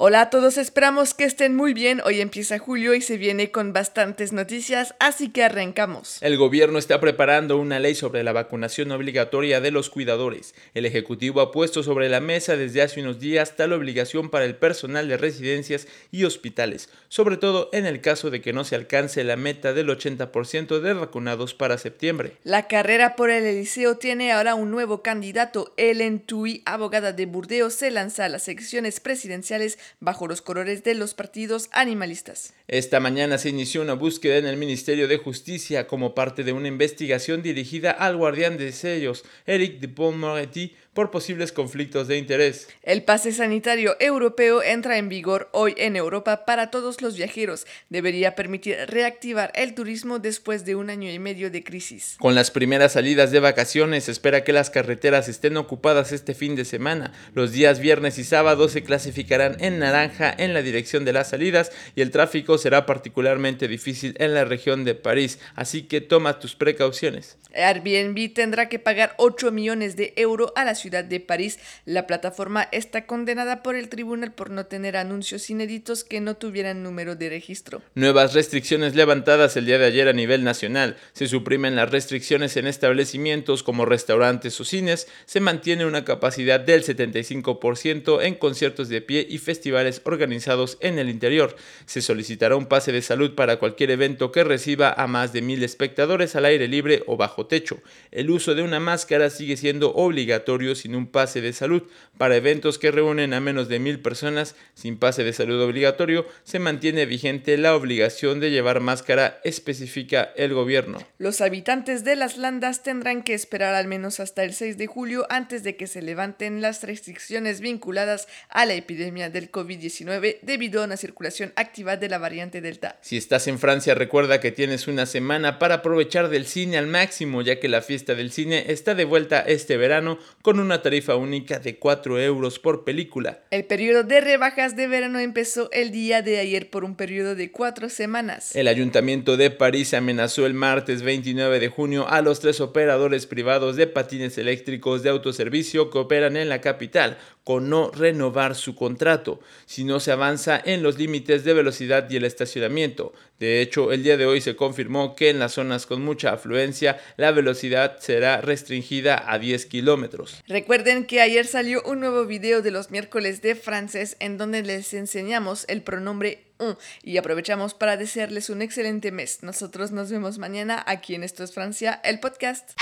Hola a todos, esperamos que estén muy bien. Hoy empieza julio y se viene con bastantes noticias, así que arrancamos. El gobierno está preparando una ley sobre la vacunación obligatoria de los cuidadores. El Ejecutivo ha puesto sobre la mesa desde hace unos días tal obligación para el personal de residencias y hospitales, sobre todo en el caso de que no se alcance la meta del 80% de vacunados para septiembre. La carrera por el Eliseo tiene ahora un nuevo candidato. Ellen Tui, abogada de Burdeos, se lanza a las elecciones presidenciales bajo los colores de los partidos animalistas. Esta mañana se inició una búsqueda en el Ministerio de Justicia como parte de una investigación dirigida al guardián de sellos, Eric Dupont-Moretti, por posibles conflictos de interés. El pase sanitario europeo entra en vigor hoy en Europa para todos los viajeros. Debería permitir reactivar el turismo después de un año y medio de crisis. Con las primeras salidas de vacaciones, se espera que las carreteras estén ocupadas este fin de semana. Los días viernes y sábado se clasificarán en naranja en la dirección de las salidas y el tráfico será particularmente difícil en la región de París, así que toma tus precauciones. Airbnb tendrá que pagar 8 millones de euros a la ciudad de París. La plataforma está condenada por el tribunal por no tener anuncios inéditos que no tuvieran número de registro. Nuevas restricciones levantadas el día de ayer a nivel nacional. Se suprimen las restricciones en establecimientos como restaurantes o cines. Se mantiene una capacidad del 75% en conciertos de pie y festivales organizados en el interior. Se solicitará un pase de salud para cualquier evento que reciba a más de mil espectadores al aire libre o bajo techo. El uso de una máscara sigue siendo obligatorio sin un pase de salud. Para eventos que reúnen a menos de mil personas sin pase de salud obligatorio, se mantiene vigente la obligación de llevar máscara, especifica el gobierno. Los habitantes de las landas tendrán que esperar al menos hasta el 6 de julio antes de que se levanten las restricciones vinculadas a la epidemia del COVID-19 debido a una circulación activa de la variante Delta. Si estás en Francia, recuerda que tienes una semana para aprovechar del cine al máximo, ya que la fiesta del cine está de vuelta este verano con una tarifa única de 4 euros por película. El periodo de rebajas de verano empezó el día de ayer por un periodo de cuatro semanas. El Ayuntamiento de París amenazó el martes 29 de junio a los tres operadores privados de patines eléctricos de autoservicio que operan en la capital con no renovar su contrato si no se avanza en los límites de velocidad y el estacionamiento. De hecho, el día de hoy se confirmó que en las zonas con mucha afluencia la velocidad será restringida a 10 kilómetros. Recuerden que ayer salió un nuevo video de los miércoles de francés en donde les enseñamos el pronombre un y aprovechamos para desearles un excelente mes. Nosotros nos vemos mañana aquí en Esto es Francia, el podcast.